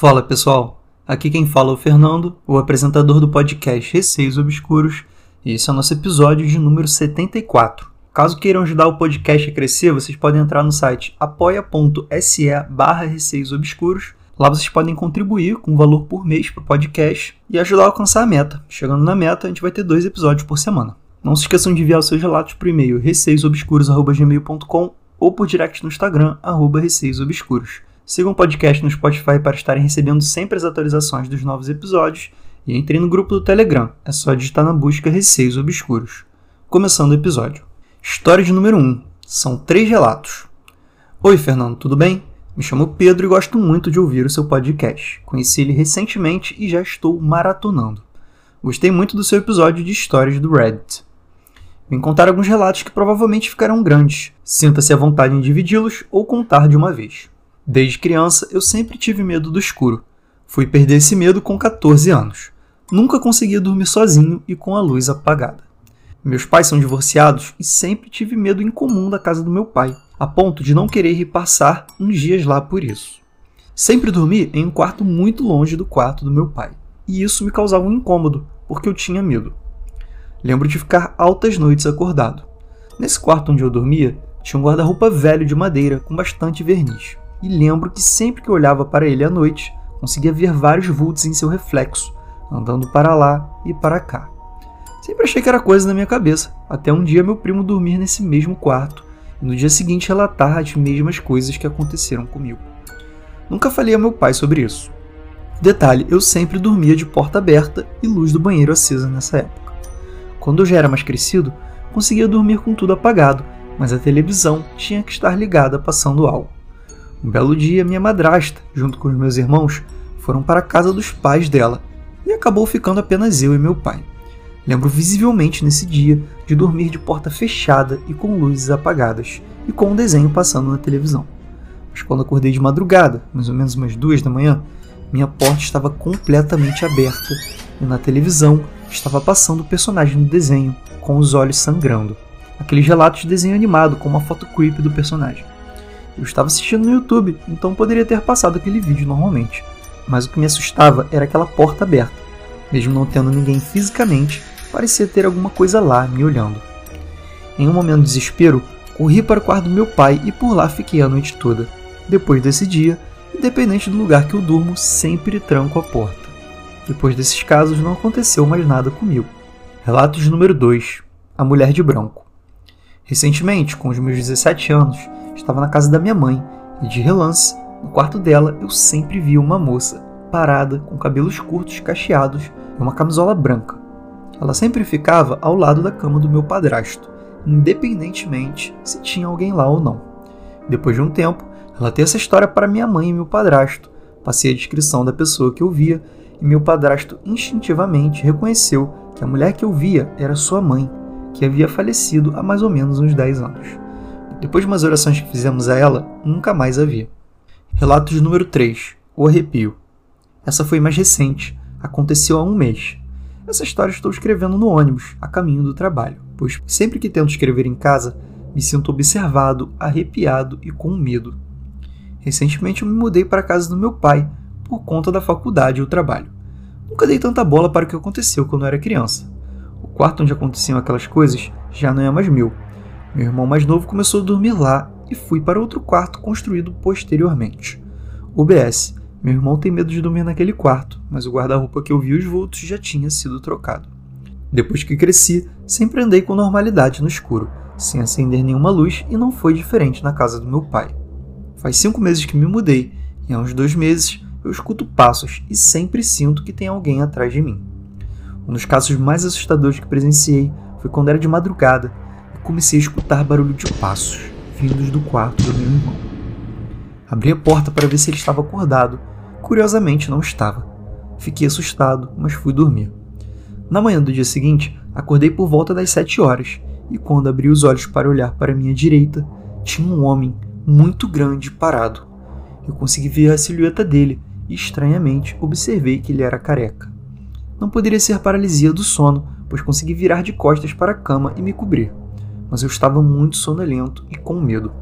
Fala pessoal, aqui quem fala é o Fernando, o apresentador do podcast Receios Obscuros, e esse é o nosso episódio de número 74. Caso queiram ajudar o podcast a crescer, vocês podem entrar no site apoia.se barra Receios Obscuros. Lá vocês podem contribuir com um valor por mês para o podcast e ajudar a alcançar a meta. Chegando na meta, a gente vai ter dois episódios por semana. Não se esqueçam de enviar os seus relatos por e-mail receiosobscuros.gmail.com ou por direct no Instagram, arroba receiosobscuros. Sigam o podcast no Spotify para estarem recebendo sempre as atualizações dos novos episódios e entrem no grupo do Telegram. É só digitar na busca Receios Obscuros. Começando o episódio. História de número 1. São três relatos. Oi, Fernando, tudo bem? Me chamo Pedro e gosto muito de ouvir o seu podcast. Conheci ele recentemente e já estou maratonando. Gostei muito do seu episódio de histórias do Reddit. Vim contar alguns relatos que provavelmente ficarão grandes. Sinta-se à vontade em dividi-los ou contar de uma vez. Desde criança, eu sempre tive medo do escuro. Fui perder esse medo com 14 anos. Nunca conseguia dormir sozinho e com a luz apagada. Meus pais são divorciados e sempre tive medo incomum da casa do meu pai, a ponto de não querer ir passar uns dias lá por isso. Sempre dormi em um quarto muito longe do quarto do meu pai, e isso me causava um incômodo, porque eu tinha medo. Lembro de ficar altas noites acordado. Nesse quarto onde eu dormia, tinha um guarda-roupa velho de madeira com bastante verniz e lembro que sempre que olhava para ele à noite, conseguia ver vários vultos em seu reflexo, andando para lá e para cá. Sempre achei que era coisa na minha cabeça, até um dia meu primo dormir nesse mesmo quarto e no dia seguinte relatar as mesmas coisas que aconteceram comigo. Nunca falei a meu pai sobre isso. Detalhe, eu sempre dormia de porta aberta e luz do banheiro acesa nessa época. Quando eu já era mais crescido, conseguia dormir com tudo apagado, mas a televisão tinha que estar ligada passando algo. Um belo dia, minha madrasta, junto com os meus irmãos, foram para a casa dos pais dela e acabou ficando apenas eu e meu pai. Lembro visivelmente nesse dia de dormir de porta fechada e com luzes apagadas e com um desenho passando na televisão. Mas quando acordei de madrugada, mais ou menos umas duas da manhã, minha porta estava completamente aberta e na televisão estava passando o personagem do desenho com os olhos sangrando. Aqueles relatos de desenho animado com uma foto creepy do personagem. Eu estava assistindo no YouTube, então poderia ter passado aquele vídeo normalmente. Mas o que me assustava era aquela porta aberta. Mesmo não tendo ninguém fisicamente, parecia ter alguma coisa lá me olhando. Em um momento de desespero, corri para o quarto do meu pai e por lá fiquei a noite toda. Depois desse dia, independente do lugar que eu durmo, sempre tranco a porta. Depois desses casos, não aconteceu mais nada comigo. Relatos número 2: A Mulher de Branco. Recentemente, com os meus 17 anos, estava na casa da minha mãe e, de relance, no quarto dela eu sempre via uma moça, parada, com cabelos curtos cacheados e uma camisola branca. Ela sempre ficava ao lado da cama do meu padrasto, independentemente se tinha alguém lá ou não. Depois de um tempo, ela essa história para minha mãe e meu padrasto. Passei a descrição da pessoa que eu via e meu padrasto instintivamente reconheceu que a mulher que eu via era sua mãe, que havia falecido há mais ou menos uns 10 anos. Depois de umas orações que fizemos a ela, nunca mais a vi. Relatos número 3. O arrepio. Essa foi mais recente. Aconteceu há um mês. Essa história estou escrevendo no ônibus, a caminho do trabalho, pois sempre que tento escrever em casa, me sinto observado, arrepiado e com medo. Recentemente eu me mudei para a casa do meu pai, por conta da faculdade e o trabalho. Nunca dei tanta bola para o que aconteceu quando eu era criança. O quarto onde aconteciam aquelas coisas já não é mais meu, meu irmão mais novo começou a dormir lá e fui para outro quarto construído posteriormente. UBS. Meu irmão tem medo de dormir naquele quarto, mas o guarda-roupa que eu vi os vultos já tinha sido trocado. Depois que cresci, sempre andei com normalidade no escuro, sem acender nenhuma luz e não foi diferente na casa do meu pai. Faz cinco meses que me mudei e há uns dois meses eu escuto passos e sempre sinto que tem alguém atrás de mim. Um dos casos mais assustadores que presenciei foi quando era de madrugada comecei a escutar barulho de passos vindos do quarto do meu irmão. Abri a porta para ver se ele estava acordado. Curiosamente, não estava. Fiquei assustado, mas fui dormir. Na manhã do dia seguinte, acordei por volta das sete horas e, quando abri os olhos para olhar para minha direita, tinha um homem muito grande parado. Eu consegui ver a silhueta dele e, estranhamente, observei que ele era careca. Não poderia ser paralisia do sono, pois consegui virar de costas para a cama e me cobrir mas eu estava muito sonolento e com medo.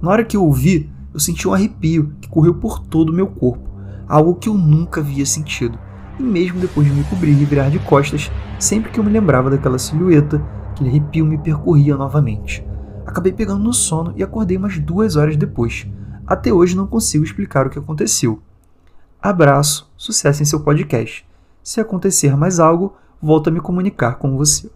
Na hora que eu o vi, eu senti um arrepio que correu por todo o meu corpo. algo que eu nunca havia sentido, e mesmo depois de me cobrir e virar de costas, sempre que eu me lembrava daquela silhueta, aquele arrepio me percorria novamente. Acabei pegando no sono e acordei umas duas horas depois. Até hoje não consigo explicar o que aconteceu. Abraço, sucesso em seu podcast. Se acontecer mais algo, volto a me comunicar com você.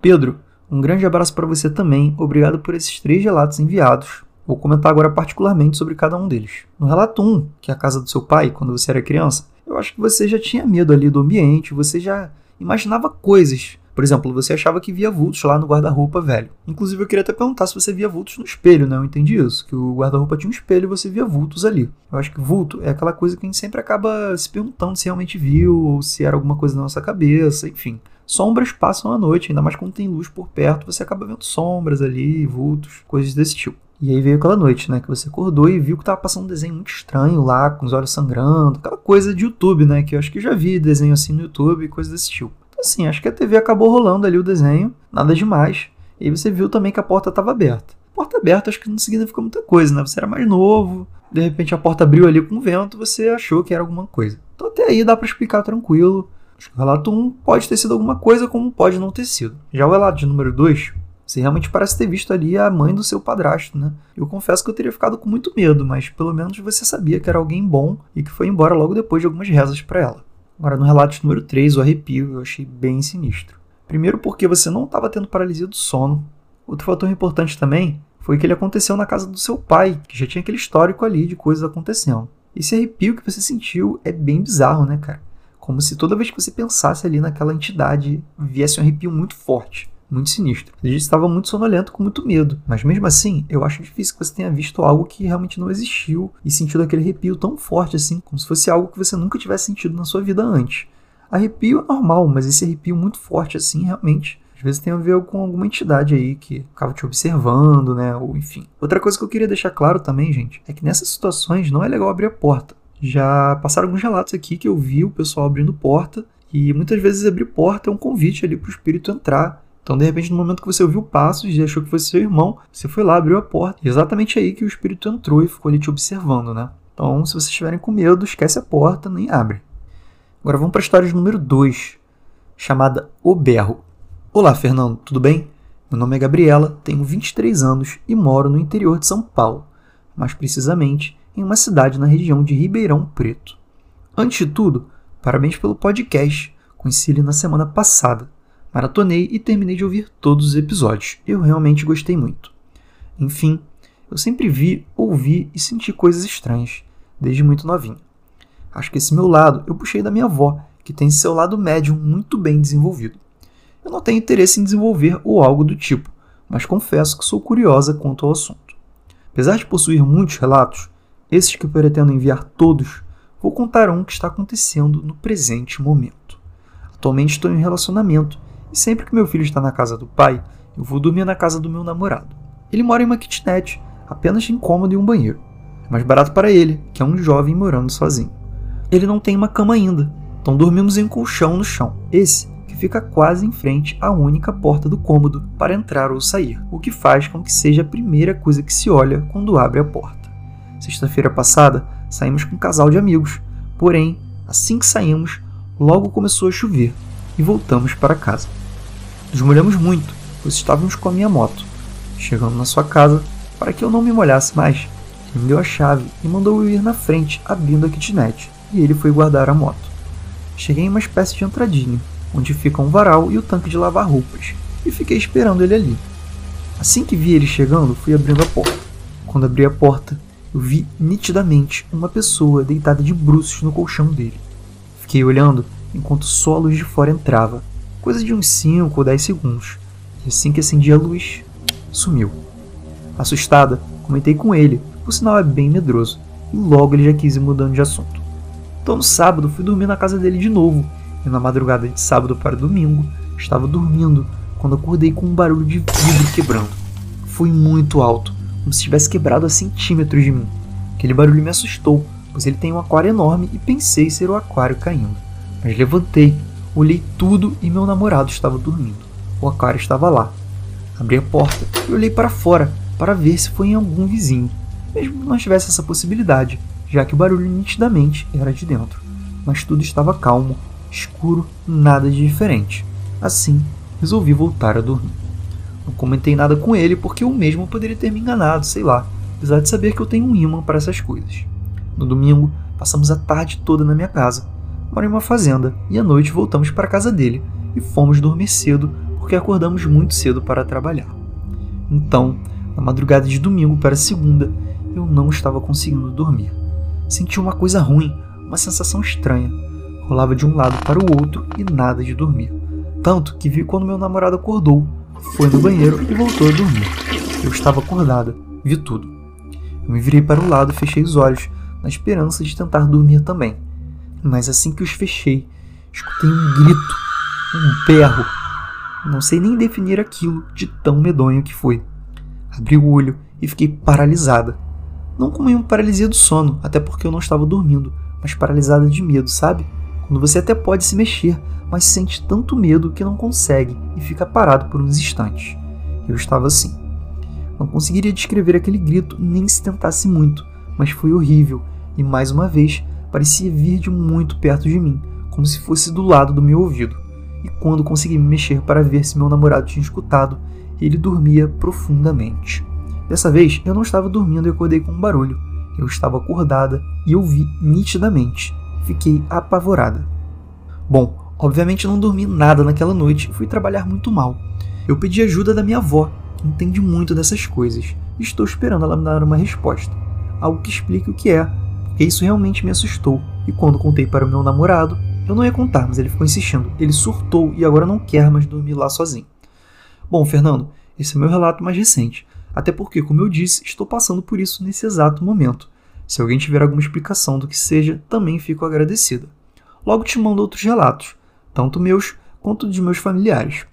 Pedro, um grande abraço para você também. Obrigado por esses três relatos enviados. Vou comentar agora particularmente sobre cada um deles. No relato 1, que é a casa do seu pai, quando você era criança, eu acho que você já tinha medo ali do ambiente, você já imaginava coisas. Por exemplo, você achava que via vultos lá no guarda-roupa velho. Inclusive, eu queria até perguntar se você via vultos no espelho, né? Eu entendi isso, que o guarda-roupa tinha um espelho e você via vultos ali. Eu acho que vulto é aquela coisa que a gente sempre acaba se perguntando se realmente viu ou se era alguma coisa na nossa cabeça, enfim. Sombras passam à noite, ainda mais quando tem luz por perto, você acaba vendo sombras ali, vultos, coisas desse tipo. E aí veio aquela noite, né, que você acordou e viu que tava passando um desenho muito estranho lá, com os olhos sangrando, aquela coisa de YouTube, né, que eu acho que já vi desenho assim no YouTube coisas desse tipo. Assim, acho que a TV acabou rolando ali o desenho, nada demais. E você viu também que a porta estava aberta. Porta aberta acho que não significa muita coisa, né? Você era mais novo, de repente a porta abriu ali com o vento, você achou que era alguma coisa. Então até aí dá para explicar tranquilo. Acho que o relato 1 pode ter sido alguma coisa, como pode não ter sido. Já o relato de número 2, você realmente parece ter visto ali a mãe do seu padrasto, né? Eu confesso que eu teria ficado com muito medo, mas pelo menos você sabia que era alguém bom e que foi embora logo depois de algumas rezas para ela. Agora, no relato número 3, o arrepio eu achei bem sinistro. Primeiro porque você não estava tendo paralisia do sono. Outro fator importante também foi que ele aconteceu na casa do seu pai, que já tinha aquele histórico ali de coisas acontecendo. Esse arrepio que você sentiu é bem bizarro, né, cara? Como se toda vez que você pensasse ali naquela entidade viesse um arrepio muito forte, muito sinistro. Ele estava muito sonolento, com muito medo. Mas mesmo assim, eu acho difícil que você tenha visto algo que realmente não existiu e sentido aquele arrepio tão forte assim, como se fosse algo que você nunca tivesse sentido na sua vida antes. Arrepio é normal, mas esse arrepio muito forte assim, realmente às vezes tem a ver com alguma entidade aí que ficava te observando, né? Ou enfim. Outra coisa que eu queria deixar claro também, gente, é que nessas situações não é legal abrir a porta. Já passaram alguns relatos aqui que eu vi o pessoal abrindo porta, e muitas vezes abrir porta é um convite ali para o espírito entrar. Então, de repente, no momento que você ouviu passos e achou que fosse seu irmão, você foi lá, abriu a porta. E exatamente aí que o espírito entrou e ficou ali te observando, né? Então, se vocês estiverem com medo, esquece a porta, nem abre. Agora vamos para a história número 2, chamada O Berro. Olá, Fernando, tudo bem? Meu nome é Gabriela, tenho 23 anos e moro no interior de São Paulo, mais precisamente em uma cidade na região de Ribeirão Preto. Antes de tudo, parabéns pelo podcast. Conheci ele na semana passada. Maratonei e terminei de ouvir todos os episódios. Eu realmente gostei muito. Enfim, eu sempre vi, ouvi e senti coisas estranhas, desde muito novinho. Acho que esse meu lado eu puxei da minha avó, que tem seu lado médium muito bem desenvolvido. Eu não tenho interesse em desenvolver ou algo do tipo, mas confesso que sou curiosa quanto ao assunto. Apesar de possuir muitos relatos, esses que eu pretendo enviar todos, vou contar um que está acontecendo no presente momento. Atualmente estou em um relacionamento e sempre que meu filho está na casa do pai, eu vou dormir na casa do meu namorado. Ele mora em uma kitnet, apenas em cômodo e um banheiro. É mais barato para ele, que é um jovem morando sozinho. Ele não tem uma cama ainda, então dormimos em um colchão no chão. Esse que fica quase em frente à única porta do cômodo para entrar ou sair, o que faz com que seja a primeira coisa que se olha quando abre a porta. Sexta-feira passada, saímos com um casal de amigos. Porém, assim que saímos, logo começou a chover e voltamos para casa. Nos molhamos muito, pois estávamos com a minha moto. Chegando na sua casa, para que eu não me molhasse mais, ele me deu a chave e mandou eu ir na frente, abrindo a kitnet, e ele foi guardar a moto. Cheguei em uma espécie de entradinha, onde fica um varal e o tanque de lavar roupas, e fiquei esperando ele ali. Assim que vi ele chegando, fui abrindo a porta. Quando abri a porta, eu vi nitidamente uma pessoa deitada de bruços no colchão dele. Fiquei olhando enquanto só a luz de fora entrava, coisa de uns 5 ou 10 segundos, e assim que acendi a luz, sumiu. Assustada, comentei com ele, por sinal é bem medroso, e logo ele já quis ir mudando de assunto. Então no sábado fui dormir na casa dele de novo, e na madrugada de sábado para domingo estava dormindo quando acordei com um barulho de vidro quebrando. Foi muito alto, como se tivesse quebrado a centímetros de mim. Aquele barulho me assustou, pois ele tem um aquário enorme e pensei ser o aquário caindo. Mas levantei, olhei tudo e meu namorado estava dormindo. O aquário estava lá. Abri a porta e olhei para fora para ver se foi em algum vizinho. Mesmo que não tivesse essa possibilidade, já que o barulho nitidamente era de dentro, mas tudo estava calmo, escuro, nada de diferente. Assim, resolvi voltar a dormir. Não comentei nada com ele porque eu mesmo poderia ter me enganado, sei lá, apesar de saber que eu tenho um imã para essas coisas. No domingo, passamos a tarde toda na minha casa. Em uma fazenda e à noite voltamos para a casa dele e fomos dormir cedo porque acordamos muito cedo para trabalhar. Então, na madrugada de domingo para segunda, eu não estava conseguindo dormir. Senti uma coisa ruim, uma sensação estranha. Rolava de um lado para o outro e nada de dormir. Tanto que vi quando meu namorado acordou, foi no banheiro e voltou a dormir. Eu estava acordada, vi tudo. Eu me virei para o lado e fechei os olhos, na esperança de tentar dormir também. Mas assim que os fechei, escutei um grito, um berro. Não sei nem definir aquilo de tão medonho que foi. Abri o olho e fiquei paralisada. Não como em uma paralisia do sono, até porque eu não estava dormindo, mas paralisada de medo, sabe? Quando você até pode se mexer, mas sente tanto medo que não consegue e fica parado por uns instantes. Eu estava assim. Não conseguiria descrever aquele grito nem se tentasse muito, mas foi horrível e mais uma vez parecia vir de muito perto de mim, como se fosse do lado do meu ouvido. E quando consegui me mexer para ver se meu namorado tinha escutado, ele dormia profundamente. Dessa vez eu não estava dormindo e acordei com um barulho. Eu estava acordada e ouvi nitidamente. Fiquei apavorada. Bom, obviamente não dormi nada naquela noite e fui trabalhar muito mal. Eu pedi ajuda da minha avó, que entende muito dessas coisas, e estou esperando ela me dar uma resposta. Algo que explique o que é, porque isso realmente me assustou. E quando contei para o meu namorado, eu não ia contar, mas ele ficou insistindo. Ele surtou e agora não quer mais dormir lá sozinho. Bom, Fernando, esse é meu relato mais recente. Até porque, como eu disse, estou passando por isso nesse exato momento. Se alguém tiver alguma explicação do que seja, também fico agradecida. Logo te mando outros relatos, tanto meus quanto de meus familiares.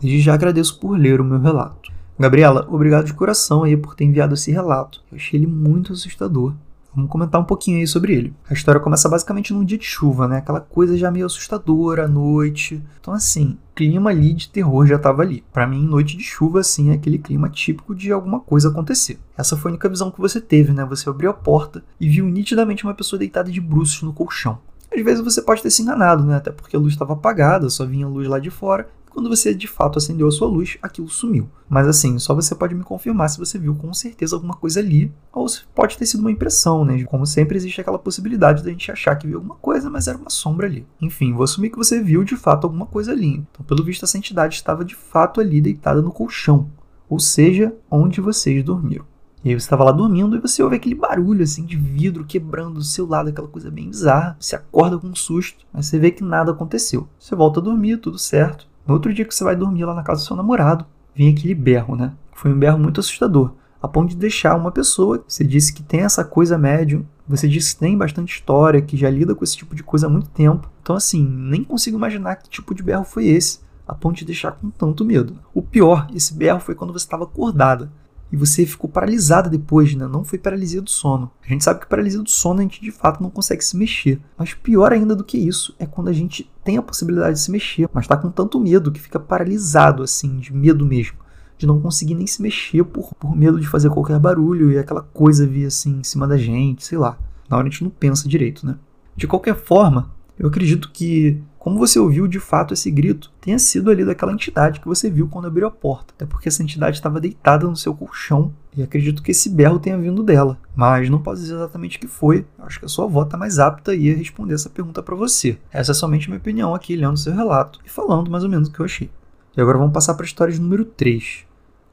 Desde já agradeço por ler o meu relato. Gabriela, obrigado de coração aí por ter enviado esse relato. Eu achei ele muito assustador. Vamos comentar um pouquinho aí sobre ele. A história começa basicamente num dia de chuva, né? Aquela coisa já meio assustadora à noite. Então, assim, clima ali de terror já tava ali. Para mim, noite de chuva, assim, é aquele clima típico de alguma coisa acontecer. Essa foi a única visão que você teve, né? Você abriu a porta e viu nitidamente uma pessoa deitada de bruços no colchão. Às vezes você pode ter se enganado, né? Até porque a luz estava apagada, só vinha luz lá de fora quando você de fato acendeu a sua luz, aquilo sumiu. Mas assim, só você pode me confirmar se você viu com certeza alguma coisa ali, ou se pode ter sido uma impressão, né? Como sempre existe aquela possibilidade da gente achar que viu alguma coisa, mas era uma sombra ali. Enfim, vou assumir que você viu de fato alguma coisa ali. Então, pelo visto, essa entidade estava de fato ali deitada no colchão, ou seja, onde vocês dormiram. E aí você estava lá dormindo e você ouve aquele barulho assim de vidro quebrando do seu lado, aquela coisa bem bizarra. Você acorda com um susto, mas você vê que nada aconteceu. Você volta a dormir, tudo certo. No outro dia que você vai dormir lá na casa do seu namorado, vem aquele berro, né? Foi um berro muito assustador, a ponto de deixar uma pessoa, você disse que tem essa coisa médium, você disse que tem bastante história, que já lida com esse tipo de coisa há muito tempo. Então, assim, nem consigo imaginar que tipo de berro foi esse, a ponto de deixar com tanto medo. O pior, esse berro foi quando você estava acordada e você ficou paralisada depois, né? Não foi paralisia do sono. A gente sabe que paralisia do sono a gente de fato não consegue se mexer. Mas pior ainda do que isso é quando a gente tem a possibilidade de se mexer, mas tá com tanto medo que fica paralisado, assim, de medo mesmo. De não conseguir nem se mexer por, por medo de fazer qualquer barulho e aquela coisa vir assim em cima da gente, sei lá. Na hora a gente não pensa direito, né? De qualquer forma, eu acredito que como você ouviu de fato esse grito, tenha sido ali daquela entidade que você viu quando abriu a porta. Até porque essa entidade estava deitada no seu colchão e acredito que esse berro tenha vindo dela. Mas não posso dizer exatamente o que foi. Acho que a sua avó está mais apta a responder essa pergunta para você. Essa é somente minha opinião aqui, lendo seu relato e falando mais ou menos o que eu achei. E agora vamos passar para a história número 3.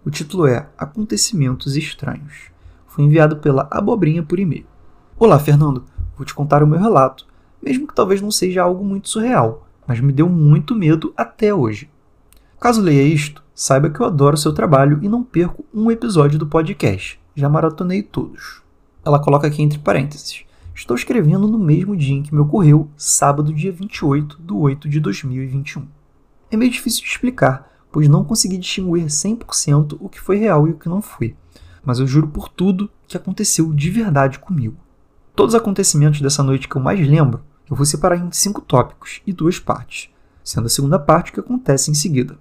O título é Acontecimentos Estranhos. Foi enviado pela Abobrinha por e-mail. Olá, Fernando. Vou te contar o meu relato mesmo que talvez não seja algo muito surreal, mas me deu muito medo até hoje. Caso leia isto, saiba que eu adoro seu trabalho e não perco um episódio do podcast. Já maratonei todos. Ela coloca aqui entre parênteses. Estou escrevendo no mesmo dia em que me ocorreu, sábado, dia 28 de 8 de 2021. É meio difícil de explicar, pois não consegui distinguir 100% o que foi real e o que não foi. Mas eu juro por tudo que aconteceu de verdade comigo. Todos os acontecimentos dessa noite que eu mais lembro eu vou separar em cinco tópicos e duas partes, sendo a segunda parte o que acontece em seguida.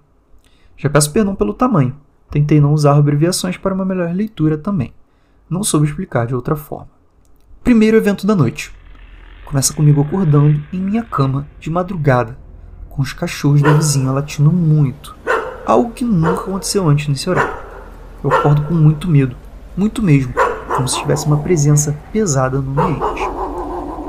Já peço perdão pelo tamanho, tentei não usar abreviações para uma melhor leitura também. Não soube explicar de outra forma. Primeiro evento da noite. Começa comigo acordando em minha cama de madrugada, com os cachorros da vizinha latindo muito. Algo que nunca aconteceu antes nesse horário. Eu acordo com muito medo, muito mesmo, como se tivesse uma presença pesada no ambiente.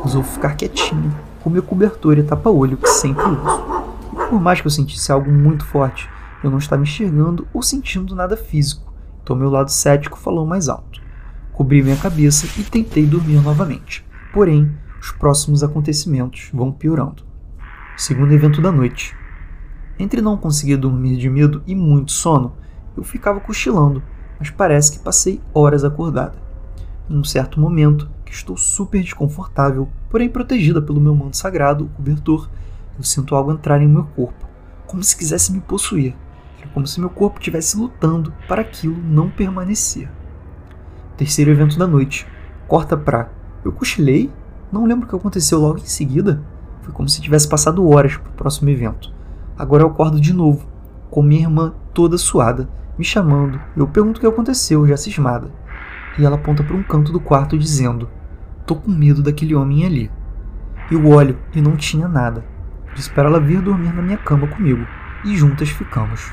Resolvo ficar quietinho, com meu cobertor e tapa-olho que sempre uso. E por mais que eu sentisse algo muito forte, eu não estava enxergando ou sentindo nada físico, então meu lado cético falou mais alto. Cobri minha cabeça e tentei dormir novamente. Porém, os próximos acontecimentos vão piorando. Segundo evento da noite. Entre não conseguir dormir de medo e muito sono, eu ficava cochilando, mas parece que passei horas acordada. Em um certo momento, que estou super desconfortável, porém protegida pelo meu manto sagrado, o cobertor, eu sinto algo entrar em meu corpo, como se quisesse me possuir. Era como se meu corpo estivesse lutando para aquilo não permanecer. Terceiro evento da noite. Corta pra. Eu cochilei? Não lembro o que aconteceu logo em seguida. Foi como se tivesse passado horas pro próximo evento. Agora eu acordo de novo, com minha irmã toda suada, me chamando. Eu pergunto o que aconteceu, já cismada. E ela aponta para um canto do quarto dizendo: Tô com medo daquele homem ali. Eu olho e não tinha nada. espero ela vir dormir na minha cama comigo e juntas ficamos.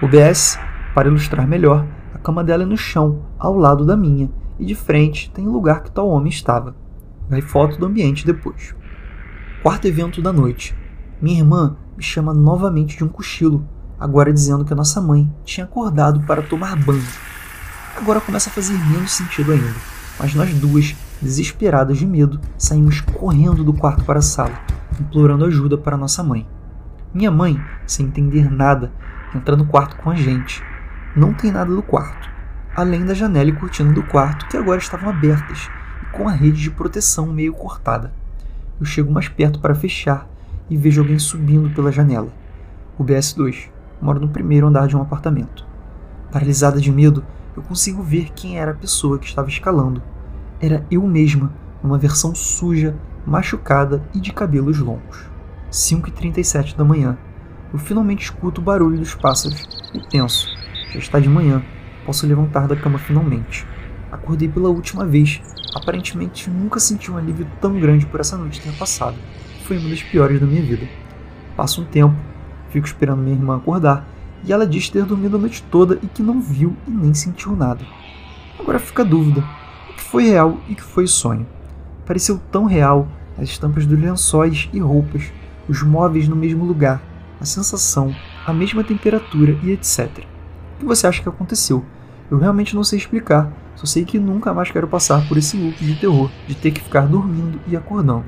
O BS, para ilustrar melhor, a cama dela é no chão, ao lado da minha, e de frente tem o lugar que tal homem estava. Vai foto do ambiente depois. Quarto evento da noite. Minha irmã me chama novamente de um cochilo, agora dizendo que a nossa mãe tinha acordado para tomar banho. Agora começa a fazer menos sentido ainda, mas nós duas, desesperadas de medo, saímos correndo do quarto para a sala, implorando ajuda para nossa mãe. Minha mãe, sem entender nada, entra no quarto com a gente, não tem nada no quarto, além da janela e cortina do quarto que agora estavam abertas e com a rede de proteção meio cortada. Eu chego mais perto para fechar e vejo alguém subindo pela janela. O BS2 mora no primeiro andar de um apartamento. Paralisada de medo, eu consigo ver quem era a pessoa que estava escalando. Era eu mesma, numa versão suja, machucada e de cabelos longos. 5h37 da manhã. Eu finalmente escuto o barulho dos pássaros e penso: já está de manhã. Posso levantar da cama finalmente. Acordei pela última vez. Aparentemente nunca senti um alívio tão grande por essa noite ter passado. Foi uma das piores da minha vida. Passa um tempo, fico esperando minha irmã acordar, e ela diz ter dormido a noite toda e que não viu e nem sentiu nada. Agora fica a dúvida: que foi real e que foi sonho? Pareceu tão real as estampas dos lençóis e roupas, os móveis no mesmo lugar, a sensação, a mesma temperatura e etc. O que você acha que aconteceu? Eu realmente não sei explicar, só sei que nunca mais quero passar por esse loop de terror de ter que ficar dormindo e acordando.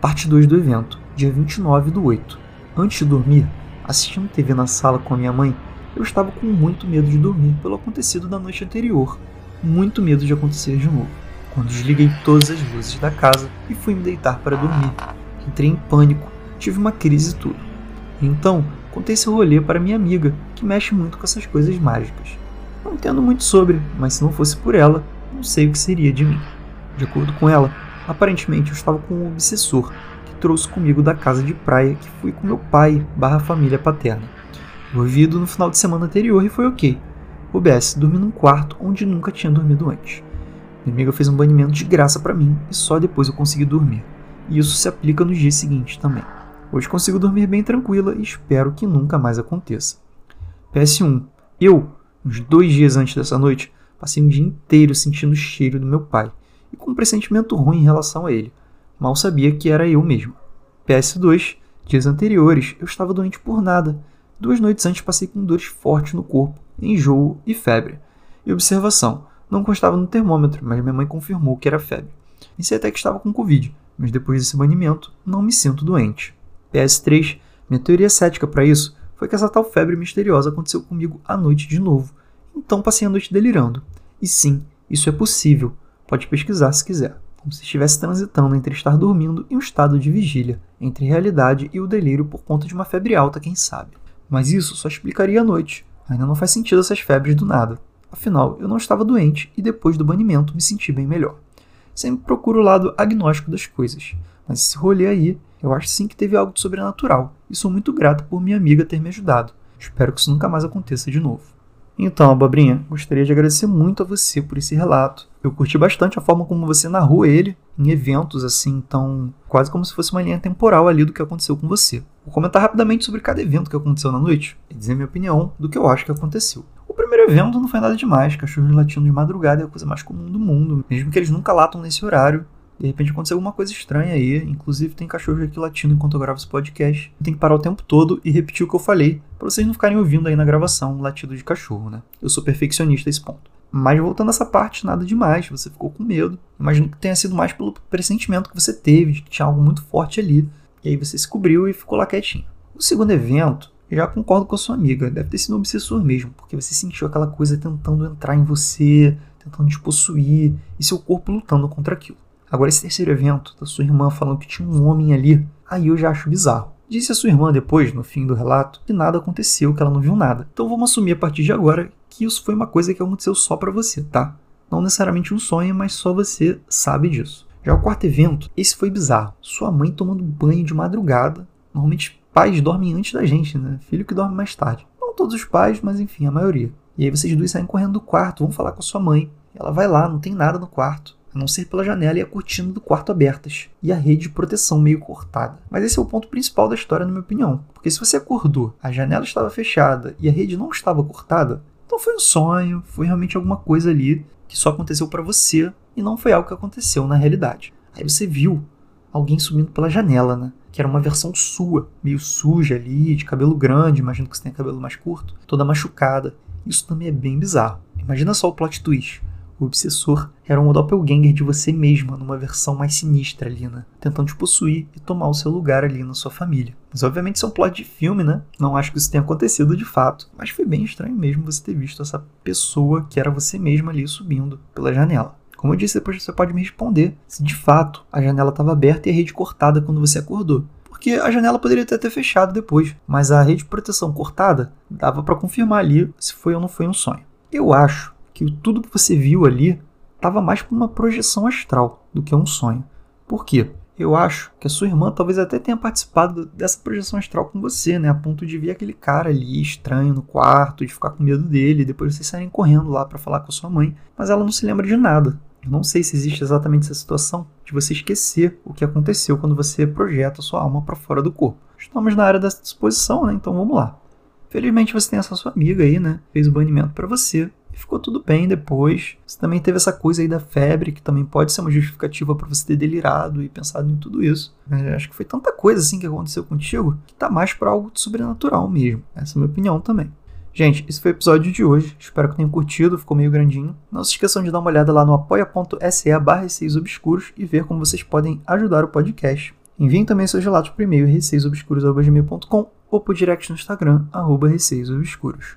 Parte 2 do evento, dia 29 do 8. Antes de dormir, assistindo TV na sala com a minha mãe, eu estava com muito medo de dormir pelo acontecido da noite anterior. Muito medo de acontecer de novo. Quando desliguei todas as luzes da casa e fui me deitar para dormir, entrei em pânico, tive uma crise e tudo. Então, contei esse rolê para minha amiga, que mexe muito com essas coisas mágicas. Não entendo muito sobre, mas se não fosse por ela, não sei o que seria de mim. De acordo com ela, aparentemente eu estava com um obsessor que trouxe comigo da casa de praia que fui com meu pai barra família paterna. Eu ouvi no final de semana anterior e foi ok. O BS dormi num quarto onde nunca tinha dormido antes. Minha amiga fez um banimento de graça para mim e só depois eu consegui dormir. E isso se aplica nos dias seguintes também. Hoje consigo dormir bem tranquila e espero que nunca mais aconteça. PS1. Eu, uns dois dias antes dessa noite, passei um dia inteiro sentindo o cheiro do meu pai e com um pressentimento ruim em relação a ele. Mal sabia que era eu mesmo. PS2. Dias anteriores, eu estava doente por nada. Duas noites antes passei com dores fortes no corpo, enjoo e febre. E observação, não constava no termômetro, mas minha mãe confirmou que era febre. Pensei até que estava com Covid, mas depois desse banimento, não me sinto doente. PS3, minha teoria cética para isso foi que essa tal febre misteriosa aconteceu comigo à noite de novo. Então passei a noite delirando. E sim, isso é possível. Pode pesquisar se quiser. Como se estivesse transitando entre estar dormindo e um estado de vigília, entre realidade e o delírio por conta de uma febre alta, quem sabe. Mas isso só explicaria a noite. Ainda não faz sentido essas febres do nada. Afinal, eu não estava doente e depois do banimento me senti bem melhor. Sempre procuro o lado agnóstico das coisas, mas esse rolê aí eu acho sim que teve algo de sobrenatural e sou muito grata por minha amiga ter me ajudado. Espero que isso nunca mais aconteça de novo. Então, Abobrinha, gostaria de agradecer muito a você por esse relato. Eu curti bastante a forma como você narrou ele em eventos assim, então quase como se fosse uma linha temporal ali do que aconteceu com você. Vou comentar rapidamente sobre cada evento que aconteceu na noite e dizer minha opinião do que eu acho que aconteceu. O primeiro evento não foi nada demais, cachorros latindo de madrugada é a coisa mais comum do mundo, mesmo que eles nunca latam nesse horário. De repente aconteceu alguma coisa estranha aí. Inclusive tem cachorro aqui latindo enquanto eu gravo esse podcast. Tem que parar o tempo todo e repetir o que eu falei, para vocês não ficarem ouvindo aí na gravação latido de cachorro, né? Eu sou perfeccionista a esse ponto. Mas voltando a essa parte, nada demais, você ficou com medo. Imagino que tenha sido mais pelo pressentimento que você teve, de que tinha algo muito forte ali. E aí você se cobriu e ficou lá quietinho. O segundo evento, já concordo com a sua amiga, deve ter sido um obsessor mesmo, porque você sentiu aquela coisa tentando entrar em você, tentando te possuir, e seu corpo lutando contra aquilo. Agora, esse terceiro evento, da sua irmã falando que tinha um homem ali, aí eu já acho bizarro. Disse a sua irmã depois, no fim do relato, que nada aconteceu, que ela não viu nada. Então vamos assumir a partir de agora que isso foi uma coisa que aconteceu só para você, tá? Não necessariamente um sonho, mas só você sabe disso. Já o quarto evento, esse foi bizarro. Sua mãe tomando banho de madrugada. Normalmente pais dormem antes da gente, né? Filho que dorme mais tarde. Não todos os pais, mas enfim, a maioria. E aí vocês dois saem correndo do quarto, vão falar com a sua mãe. Ela vai lá, não tem nada no quarto a não ser pela janela e a cortina do quarto abertas, e a rede de proteção meio cortada. Mas esse é o ponto principal da história, na minha opinião. Porque se você acordou, a janela estava fechada e a rede não estava cortada, então foi um sonho, foi realmente alguma coisa ali que só aconteceu para você e não foi algo que aconteceu na realidade. Aí você viu alguém subindo pela janela, né? Que era uma versão sua, meio suja ali, de cabelo grande, imagino que você tenha cabelo mais curto, toda machucada. Isso também é bem bizarro. Imagina só o plot twist. O obsessor era um doppelganger de você mesma, numa versão mais sinistra ali, né? Tentando te possuir e tomar o seu lugar ali na sua família. Mas obviamente isso é um plot de filme, né? Não acho que isso tenha acontecido de fato. Mas foi bem estranho mesmo você ter visto essa pessoa que era você mesma ali subindo pela janela. Como eu disse, depois você pode me responder se de fato a janela estava aberta e a rede cortada quando você acordou. Porque a janela poderia até ter fechado depois, mas a rede de proteção cortada dava para confirmar ali se foi ou não foi um sonho. Eu acho que tudo que você viu ali estava mais como uma projeção astral do que um sonho. Por quê? Eu acho que a sua irmã talvez até tenha participado dessa projeção astral com você, né? A ponto de ver aquele cara ali estranho no quarto, de ficar com medo dele, e depois vocês saírem correndo lá para falar com a sua mãe, mas ela não se lembra de nada. Eu não sei se existe exatamente essa situação de você esquecer o que aconteceu quando você projeta sua alma para fora do corpo. Estamos na área da disposição, né? Então vamos lá. Felizmente você tem essa sua amiga aí, né? Fez o banimento para você e ficou tudo bem depois. Você também teve essa coisa aí da febre, que também pode ser uma justificativa para você ter delirado e pensado em tudo isso. Mas acho que foi tanta coisa assim que aconteceu contigo que tá mais para algo sobrenatural mesmo. Essa é a minha opinião também. Gente, esse foi o episódio de hoje. Espero que tenham curtido, ficou meio grandinho. Não se esqueçam de dar uma olhada lá no apoia.se barra obscuros e ver como vocês podem ajudar o podcast. Enviem também seus relatos por e-mail receiosobscuros.com ou por direct no Instagram, arroba receiosobscuros.